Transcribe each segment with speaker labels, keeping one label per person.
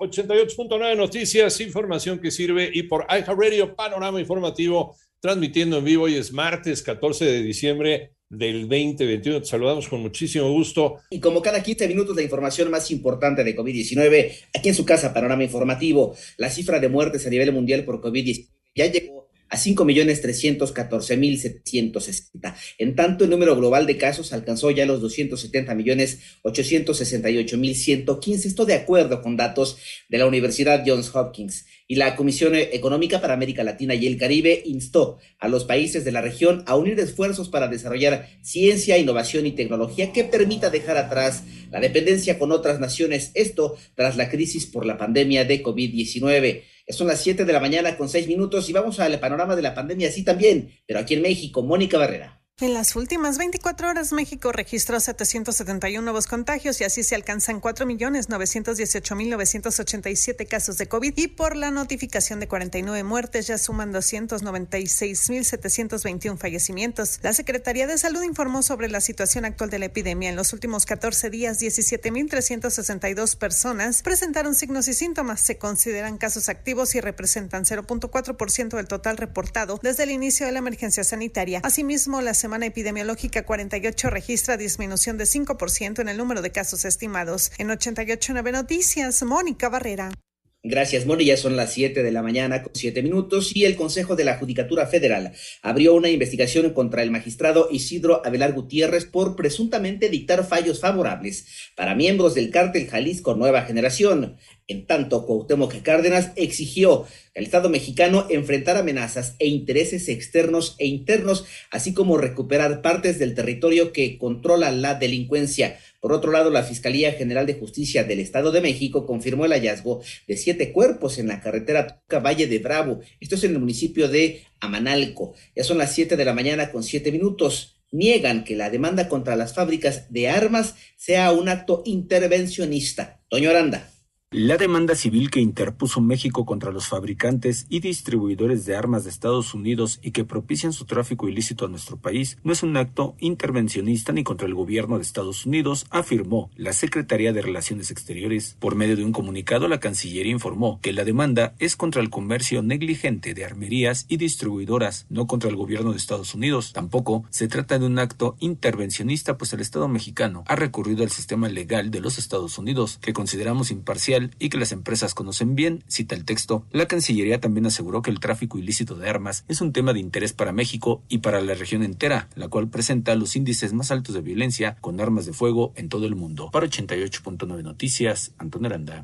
Speaker 1: 88.9 Noticias, información que sirve y por Radio Panorama Informativo, transmitiendo en vivo. Hoy es martes 14 de diciembre del 2021. Te saludamos con muchísimo gusto.
Speaker 2: Y como cada 15 minutos, la información más importante de COVID-19, aquí en su casa, Panorama Informativo, la cifra de muertes a nivel mundial por COVID-19 ya llegó a 5.314.760. En tanto, el número global de casos alcanzó ya los 270.868.115. Esto de acuerdo con datos de la Universidad Johns Hopkins. Y la Comisión Económica para América Latina y el Caribe instó a los países de la región a unir esfuerzos para desarrollar ciencia, innovación y tecnología que permita dejar atrás la dependencia con otras naciones. Esto tras la crisis por la pandemia de COVID-19. Son las 7 de la mañana con 6 minutos y vamos al panorama de la pandemia, así también, pero aquí en México, Mónica Barrera.
Speaker 3: En las últimas 24 horas, México registró 771 nuevos contagios y así se alcanzan 4.918.987 casos de COVID y por la notificación de 49 muertes ya suman 296.721 fallecimientos. La Secretaría de Salud informó sobre la situación actual de la epidemia. En los últimos 14 días, 17.362 personas presentaron signos y síntomas. Se consideran casos activos y representan 0.4% del total reportado desde el inicio de la emergencia sanitaria. Asimismo, la semana semana epidemiológica 48 registra disminución de 5% en el número de casos estimados. En 88.9 Noticias, Mónica Barrera.
Speaker 2: Gracias, Moni. Ya son las 7 de la mañana con 7 minutos y el Consejo de la Judicatura Federal abrió una investigación contra el magistrado Isidro Abelar Gutiérrez por presuntamente dictar fallos favorables para miembros del cártel Jalisco Nueva Generación. En tanto, Cuauhtémoc Cárdenas exigió que el Estado mexicano enfrentara amenazas e intereses externos e internos, así como recuperar partes del territorio que controla la delincuencia. Por otro lado, la Fiscalía General de Justicia del Estado de México confirmó el hallazgo de siete cuerpos en la carretera Tuca Valle de Bravo. Esto es en el municipio de Amanalco. Ya son las 7 de la mañana con 7 minutos niegan que la demanda contra las fábricas de armas sea un acto intervencionista. Toño Aranda.
Speaker 4: La demanda civil que interpuso México contra los fabricantes y distribuidores de armas de Estados Unidos y que propician su tráfico ilícito a nuestro país no es un acto intervencionista ni contra el gobierno de Estados Unidos, afirmó la Secretaría de Relaciones Exteriores. Por medio de un comunicado, la Cancillería informó que la demanda es contra el comercio negligente de armerías y distribuidoras, no contra el gobierno de Estados Unidos. Tampoco se trata de un acto intervencionista, pues el Estado mexicano ha recurrido al sistema legal de los Estados Unidos, que consideramos imparcial y que las empresas conocen bien, cita el texto. La Cancillería también aseguró que el tráfico ilícito de armas es un tema de interés para México y para la región entera, la cual presenta los índices más altos de violencia con armas de fuego en todo el mundo. Para 88.9 Noticias, Antonio Aranda.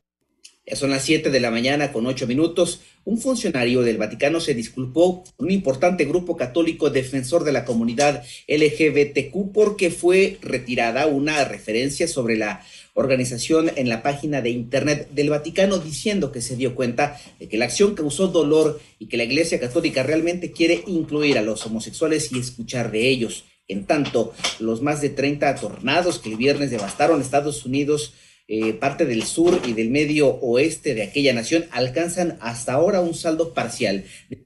Speaker 2: Ya son las 7 de la mañana con 8 minutos. Un funcionario del Vaticano se disculpó un importante grupo católico defensor de la comunidad LGBTQ porque fue retirada una referencia sobre la organización en la página de Internet del Vaticano diciendo que se dio cuenta de que la acción causó dolor y que la Iglesia Católica realmente quiere incluir a los homosexuales y escuchar de ellos. En tanto, los más de 30 tornados que el viernes devastaron Estados Unidos, eh, parte del sur y del medio oeste de aquella nación, alcanzan hasta ahora un saldo parcial de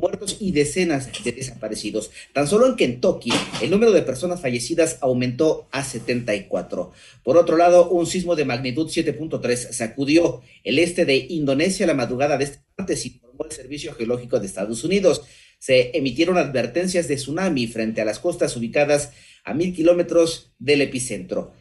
Speaker 2: muertos y decenas de desaparecidos. Tan solo en Kentucky, el número de personas fallecidas aumentó a 74. Por otro lado, un sismo de magnitud 7.3 sacudió el este de Indonesia la madrugada de este martes, informó el Servicio Geológico de Estados Unidos. Se emitieron advertencias de tsunami frente a las costas ubicadas a mil kilómetros del epicentro.